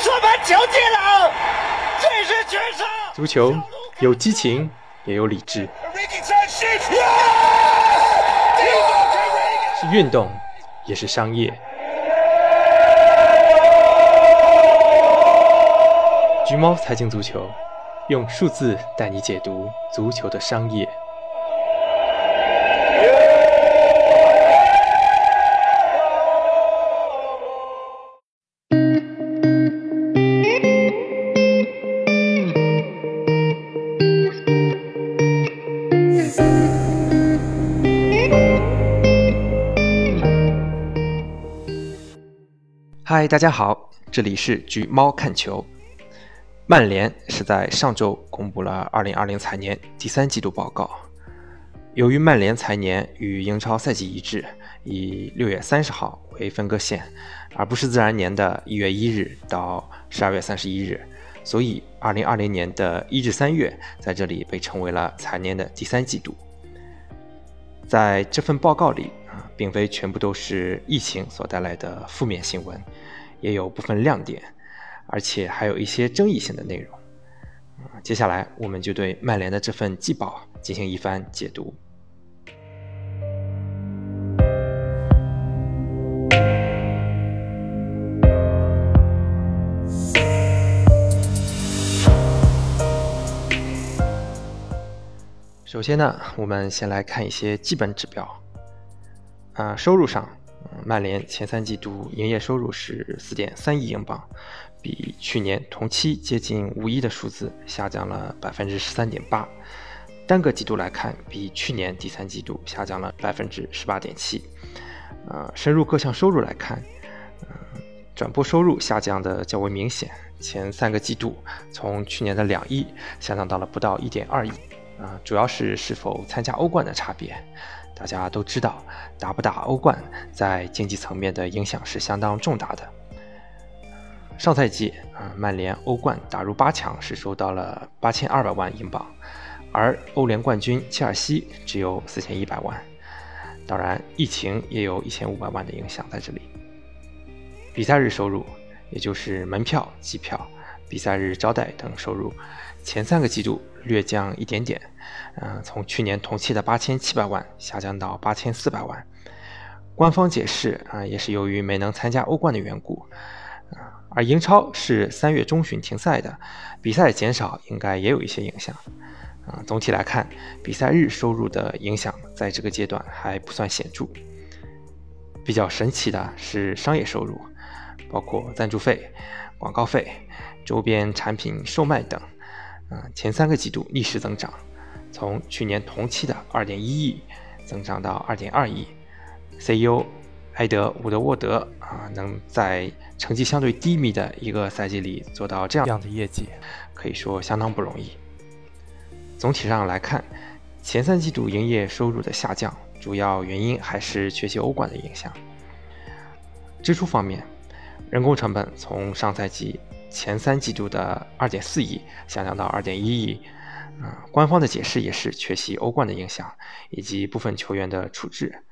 说把球进了，这是绝杀。足球有激情，也有理智，是运动，也是商业。橘猫财经足球，用数字带你解读足球的商业。嗨，大家好，这里是橘猫看球。曼联是在上周公布了2020财年第三季度报告。由于曼联财年与英超赛季一致，以6月30号为分割线，而不是自然年的1月1日到12月31日，所以2020年的一至三月在这里被称为了财年的第三季度。在这份报告里。并非全部都是疫情所带来的负面新闻，也有部分亮点，而且还有一些争议性的内容。接下来我们就对曼联的这份季报进行一番解读。首先呢，我们先来看一些基本指标。啊，收入上，曼联前三季度营业收入是四点三亿英镑，比去年同期接近五亿的数字下降了百分之十三点八。单个季度来看，比去年第三季度下降了百分之十八点七。呃，深入各项收入来看，嗯，转播收入下降的较为明显，前三个季度从去年的两亿下降到了不到一点二亿。啊，主要是是否参加欧冠的差别。大家都知道，打不打欧冠在经济层面的影响是相当重大的。上赛季，啊，曼联欧冠打入八强是收到了八千二百万英镑，而欧联冠军切尔西只有四千一百万。当然，疫情也有一千五百万的影响在这里。比赛日收入，也就是门票、机票、比赛日招待等收入，前三个季度略降一点点。嗯，从去年同期的八千七百万下降到八千四百万。官方解释啊，也是由于没能参加欧冠的缘故。啊，而英超是三月中旬停赛的，比赛减少应该也有一些影响。啊，总体来看，比赛日收入的影响在这个阶段还不算显著。比较神奇的是商业收入，包括赞助费、广告费、周边产品售卖等。啊，前三个季度逆势增长。从去年同期的二点一亿增长到二点二亿，CEO 埃德伍德沃德啊，能在成绩相对低迷的一个赛季里做到这样的业绩，可以说相当不容易。总体上来看，前三季度营业收入的下降，主要原因还是缺席欧冠的影响。支出方面，人工成本从上赛季前三季度的二点四亿下降到二点一亿。啊，官方的解释也是缺席欧冠的影响，以及部分球员的处置。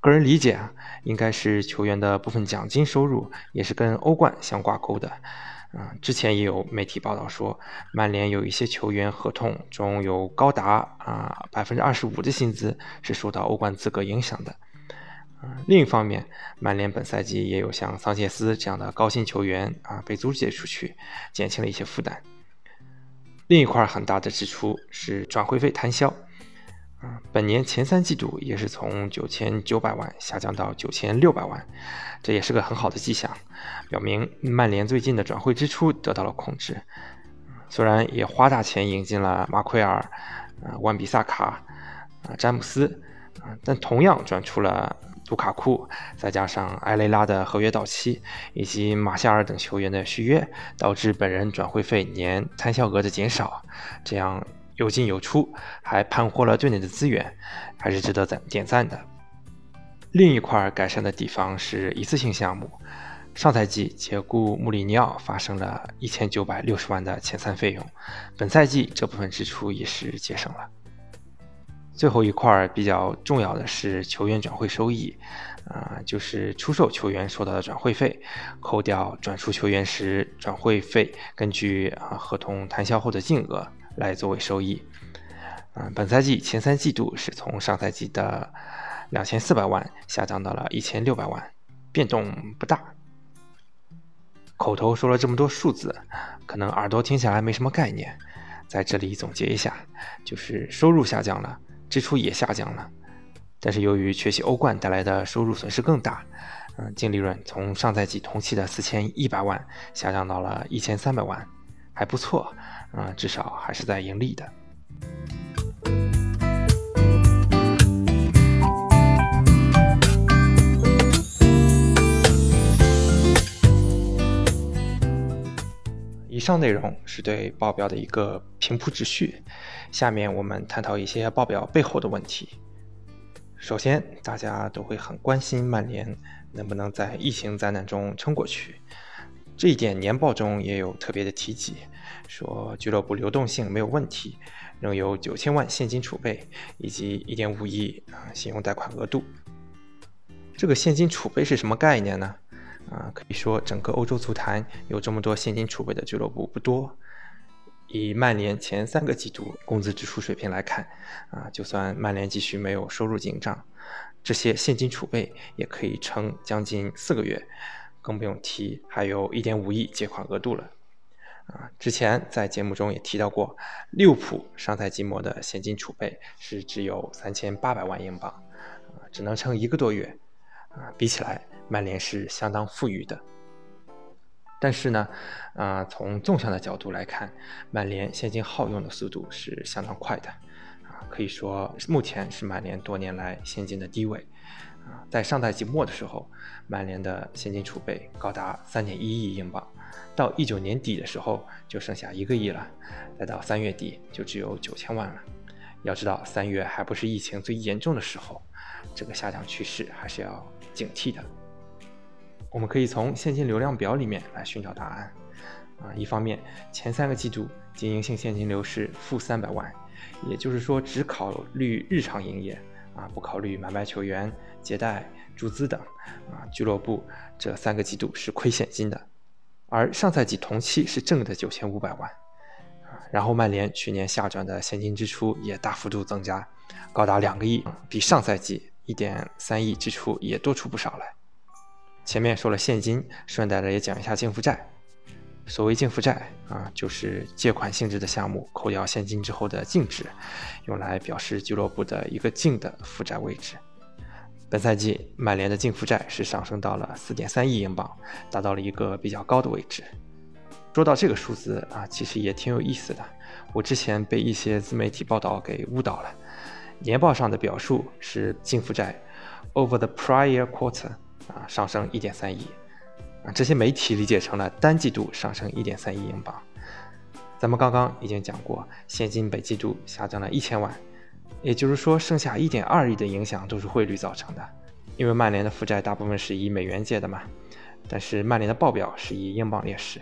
个人理解啊，应该是球员的部分奖金收入也是跟欧冠相挂钩的。啊，之前也有媒体报道说，曼联有一些球员合同中有高达啊百分之二十五的薪资是受到欧冠资格影响的。另一方面，曼联本赛季也有像桑切斯这样的高薪球员啊被租借出去，减轻了一些负担。另一块很大的支出是转会费摊销，啊，本年前三季度也是从九千九百万下降到九千六百万，这也是个很好的迹象，表明曼联最近的转会支出得到了控制。虽然也花大钱引进了马奎尔、啊，万比萨卡、啊，詹姆斯，啊，但同样转出了。卢卡库，再加上埃雷拉的合约到期，以及马夏尔等球员的续约，导致本人转会费年摊销额的减少。这样有进有出，还盘活了队内的资源，还是值得赞点赞的。另一块改善的地方是一次性项目。上赛季解雇穆里尼奥发生了一千九百六十万的遣散费用，本赛季这部分支出也是节省了。最后一块比较重要的是球员转会收益，啊，就是出售球员收到的转会费，扣掉转出球员时转会费，根据啊合同谈销后的净额来作为收益。嗯，本赛季前三季度是从上赛季的两千四百万下降到了一千六百万，变动不大。口头说了这么多数字，可能耳朵听起来没什么概念，在这里总结一下，就是收入下降了。支出也下降了，但是由于缺席欧冠带来的收入损失更大，嗯，净利润从上赛季同期的四千一百万下降到了一千三百万，还不错，嗯，至少还是在盈利的。以上内容是对报表的一个平铺直叙，下面我们探讨一些报表背后的问题。首先，大家都会很关心曼联能不能在疫情灾难中撑过去，这一点年报中也有特别的提及，说俱乐部流动性没有问题，仍有九千万现金储备以及一点五亿啊信用贷款额度。这个现金储备是什么概念呢？啊，可以说整个欧洲足坛有这么多现金储备的俱乐部不多。以曼联前三个季度工资支出水平来看，啊，就算曼联继续没有收入进账，这些现金储备也可以撑将近四个月，更不用提还有一点五亿借款额度了。啊，之前在节目中也提到过，利物浦上赛季末的现金储备是只有三千八百万英镑，啊，只能撑一个多月。啊，比起来。曼联是相当富裕的，但是呢，啊，从纵向的角度来看，曼联现金耗用的速度是相当快的，啊，可以说目前是曼联多年来现金的低位，啊，在上赛季末的时候，曼联的现金储备高达三点一亿英镑，到一九年底的时候就剩下一个亿了，再到三月底就只有九千万了。要知道，三月还不是疫情最严重的时候，这个下降趋势还是要警惕的。我们可以从现金流量表里面来寻找答案，啊，一方面前三个季度经营性现金流是负三百万，也就是说只考虑日常营业，啊，不考虑买卖球员、借贷、注资等，啊，俱乐部这三个季度是亏现金的，而上赛季同期是正的九千五百万，啊，然后曼联去年下转的现金支出也大幅度增加，高达两个亿，比上赛季一点三亿支出也多出不少来。前面说了现金，顺带着也讲一下净负债。所谓净负债啊，就是借款性质的项目扣掉现金之后的净值，用来表示俱乐部的一个净的负债位置。本赛季曼联的净负债是上升到了四点三亿英镑，达到了一个比较高的位置。说到这个数字啊，其实也挺有意思的。我之前被一些自媒体报道给误导了，年报上的表述是净负债 over the prior quarter。啊，上升一点三亿，啊，这些媒体理解成了单季度上升一点三亿英镑。咱们刚刚已经讲过，现金本季度下降了一千万，也就是说，剩下一点二亿的影响都是汇率造成的。因为曼联的负债大部分是以美元借的嘛，但是曼联的报表是以英镑列示。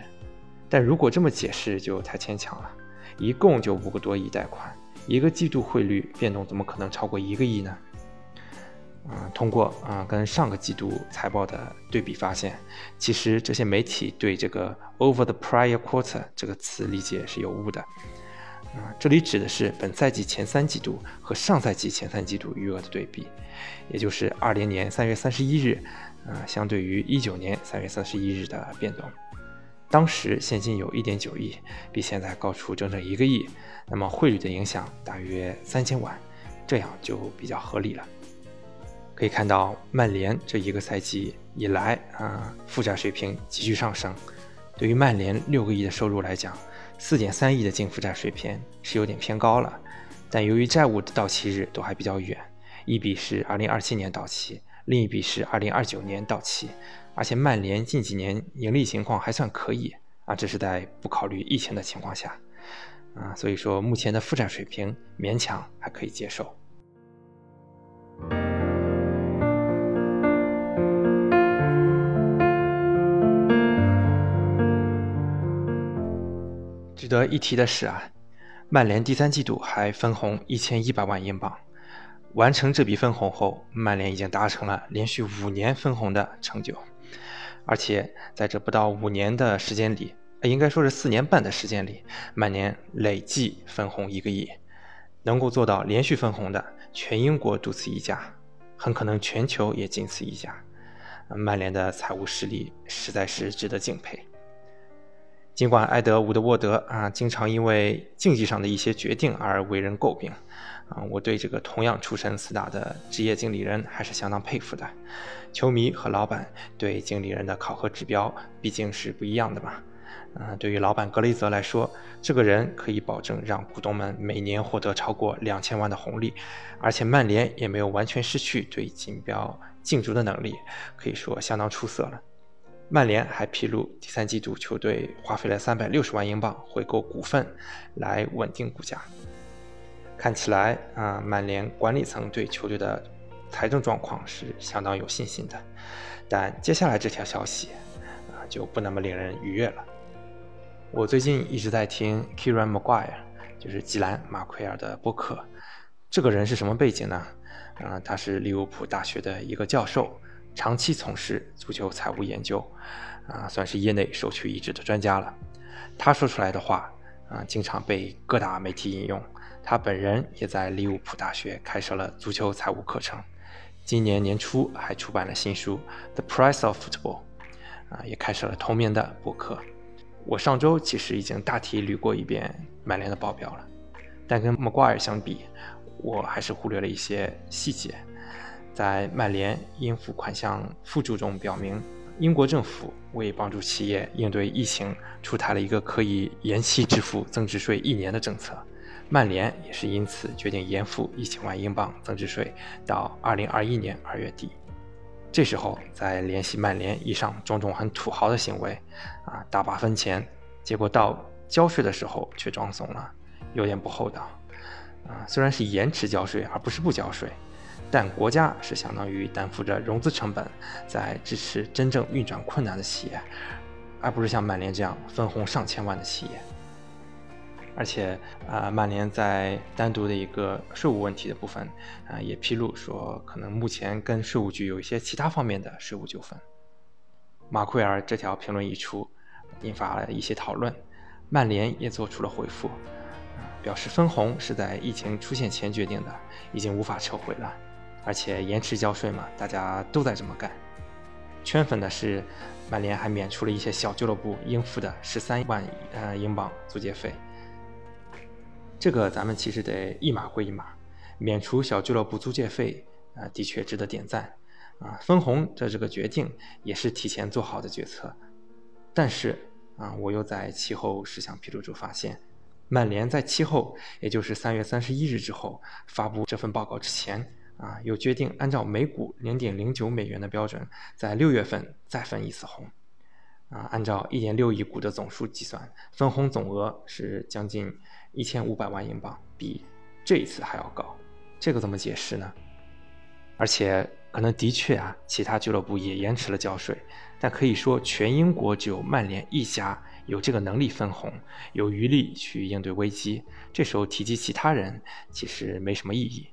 但如果这么解释就太牵强了，一共就五个多亿贷款，一个季度汇率变动怎么可能超过一个亿呢？啊，通过啊跟上个季度财报的对比发现，其实这些媒体对这个 over the prior quarter 这个词理解是有误的。啊，这里指的是本赛季前三季度和上赛季前三季度余额的对比，也就是二零年三月三十一日，啊，相对于一九年三月三十一日的变动。当时现金有一点九亿，比现在高出整整一个亿，那么汇率的影响大约三千万，这样就比较合理了。可以看到，曼联这一个赛季以来啊，负债水平急剧上升。对于曼联六个亿的收入来讲，四点三亿的净负债水平是有点偏高了。但由于债务的到期日都还比较远，一笔是二零二七年到期，另一笔是二零二九年到期，而且曼联近几年盈利情况还算可以啊，这是在不考虑疫情的情况下啊，所以说目前的负债水平勉强还可以接受。值得一提的是啊，曼联第三季度还分红一千一百万英镑，完成这笔分红后，曼联已经达成了连续五年分红的成就，而且在这不到五年的时间里，应该说是四年半的时间里，曼联累计分红一个亿，能够做到连续分红的，全英国独此一家，很可能全球也仅此一家。曼联的财务实力实在是值得敬佩。尽管埃德伍德沃德啊，经常因为竞技上的一些决定而为人诟病，啊，我对这个同样出身四大的职业经理人还是相当佩服的。球迷和老板对经理人的考核指标毕竟是不一样的嘛。啊，对于老板格雷泽来说，这个人可以保证让股东们每年获得超过两千万的红利，而且曼联也没有完全失去对锦标竞逐的能力，可以说相当出色了。曼联还披露，第三季度球队花费了三百六十万英镑回购股份，来稳定股价。看起来啊，曼联管理层对球队的财政状况是相当有信心的。但接下来这条消息啊，就不那么令人愉悦了。我最近一直在听 Kieran Maguire，就是吉兰马奎尔的播客。这个人是什么背景呢？啊，他是利物浦大学的一个教授。长期从事足球财务研究，啊，算是业内首屈一指的专家了。他说出来的话，啊，经常被各大媒体引用。他本人也在利物浦大学开设了足球财务课程。今年年初还出版了新书《The Price of Football》，啊，也开设了同名的博客。我上周其实已经大体捋过一遍曼联的报表了，但跟莫瓜尔相比，我还是忽略了一些细节。在曼联应付款项附注中表明，英国政府为帮助企业应对疫情，出台了一个可以延期支付增值税一年的政策。曼联也是因此决定延付一千万英镑增值税到二零二一年二月底。这时候再联系曼联以上种种很土豪的行为，啊，大把分钱，结果到交税的时候却装怂了，有点不厚道。啊，虽然是延迟交税，而不是不交税。但国家是相当于担负着融资成本，在支持真正运转困难的企业，而不是像曼联这样分红上千万的企业。而且啊，曼联在单独的一个税务问题的部分啊，也披露说，可能目前跟税务局有一些其他方面的税务纠纷。马奎尔这条评论一出，引发了一些讨论，曼联也做出了回复，表示分红是在疫情出现前决定的，已经无法撤回了。而且延迟交税嘛，大家都在这么干。圈粉的是，曼联还免除了一些小俱乐部应付的十三万呃英镑租借费。这个咱们其实得一码归一码，免除小俱乐部租借费啊，的确值得点赞啊。分红的这个决定也是提前做好的决策。但是啊，我又在气候事项披露中发现，曼联在其后，也就是三月三十一日之后发布这份报告之前。啊，又决定按照每股零点零九美元的标准，在六月份再分一次红。啊，按照一点六亿股的总数计算，分红总额是将近一千五百万英镑，比这一次还要高。这个怎么解释呢？而且可能的确啊，其他俱乐部也延迟了交税，但可以说全英国只有曼联一家有这个能力分红，有余力去应对危机。这时候提及其他人，其实没什么意义。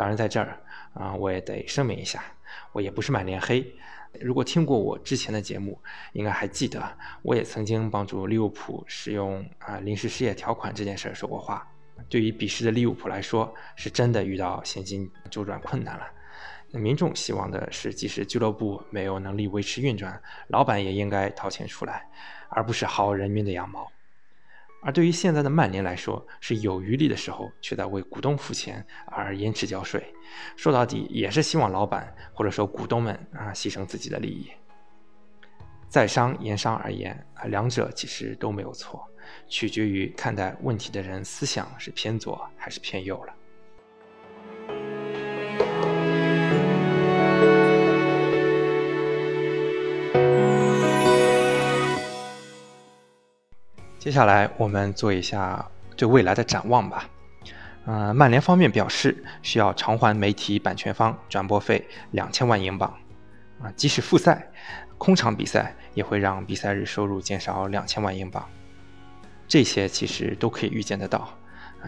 当然，在这儿啊，我也得声明一下，我也不是满脸黑。如果听过我之前的节目，应该还记得，我也曾经帮助利物浦使用啊临时失业条款这件事说过话。对于彼时的利物浦来说，是真的遇到现金周转困难了。那民众希望的是，即使俱乐部没有能力维持运转，老板也应该掏钱出来，而不是薅人民的羊毛。而对于现在的曼联来说，是有余力的时候，却在为股东付钱而延迟交税。说到底，也是希望老板或者说股东们啊牺牲自己的利益。在商言商而言啊，两者其实都没有错，取决于看待问题的人思想是偏左还是偏右了。接下来我们做一下对未来的展望吧。呃，曼联方面表示需要偿还媒体版权方转播费两千万英镑。啊，即使复赛，空场比赛也会让比赛日收入减少两千万英镑。这些其实都可以预见得到。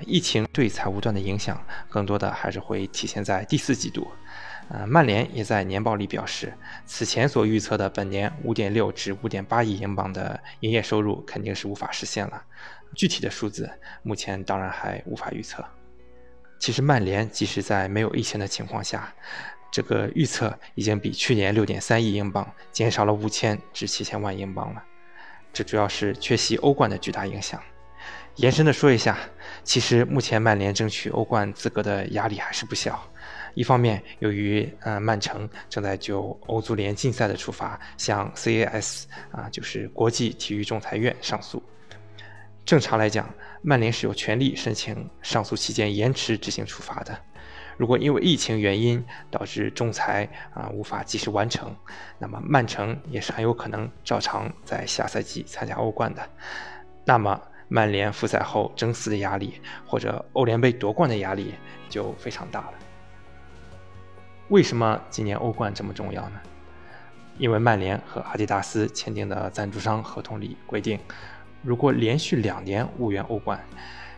疫情对财务端的影响，更多的还是会体现在第四季度。呃，曼联也在年报里表示，此前所预测的本年五点六至五点八亿英镑的营业收入肯定是无法实现了。具体的数字目前当然还无法预测。其实曼联即使在没有疫情的情况下，这个预测已经比去年六点三亿英镑减少了五千至七千万英镑了。这主要是缺席欧冠的巨大影响。延伸的说一下，其实目前曼联争取欧冠资格的压力还是不小。一方面，由于呃曼城正在就欧足联禁赛的处罚向 CAS 啊，就是国际体育仲裁院上诉。正常来讲，曼联是有权利申请上诉期间延迟执行处罚的。如果因为疫情原因导致仲裁啊无法及时完成，那么曼城也是很有可能照常在下赛季参加欧冠的。那么曼联复赛后争四的压力，或者欧联杯夺冠的压力就非常大了。为什么今年欧冠这么重要呢？因为曼联和阿迪达斯签订的赞助商合同里规定，如果连续两年无缘欧冠，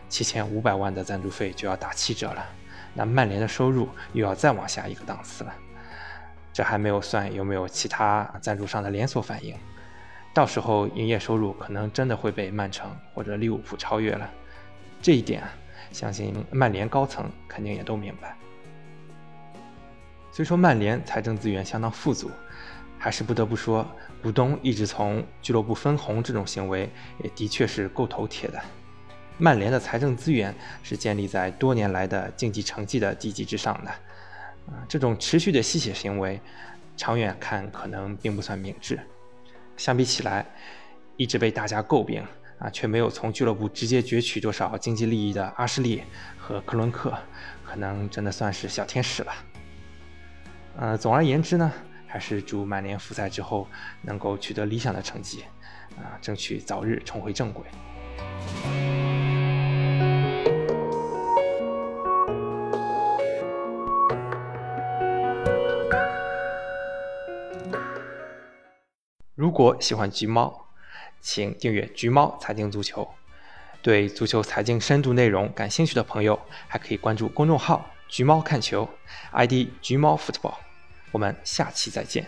七千五百万的赞助费就要打七折了。那曼联的收入又要再往下一个档次了。这还没有算有没有其他赞助商的连锁反应，到时候营业收入可能真的会被曼城或者利物浦超越了。这一点，相信曼联高层肯定也都明白。虽说曼联财政资源相当富足，还是不得不说，股东一直从俱乐部分红这种行为也的确是够头铁的。曼联的财政资源是建立在多年来的竞技成绩的地基之上的，啊，这种持续的吸血行为，长远看可能并不算明智。相比起来，一直被大家诟病啊，却没有从俱乐部直接攫取多少经济利益的阿什利和克伦克，可能真的算是小天使了。呃，总而言之呢，还是祝曼联复赛之后能够取得理想的成绩，啊，争取早日重回正轨。如果喜欢橘猫，请订阅橘猫财经足球。对足球财经深度内容感兴趣的朋友，还可以关注公众号“橘猫看球 ”，ID“ 橘猫 football”。我们下期再见。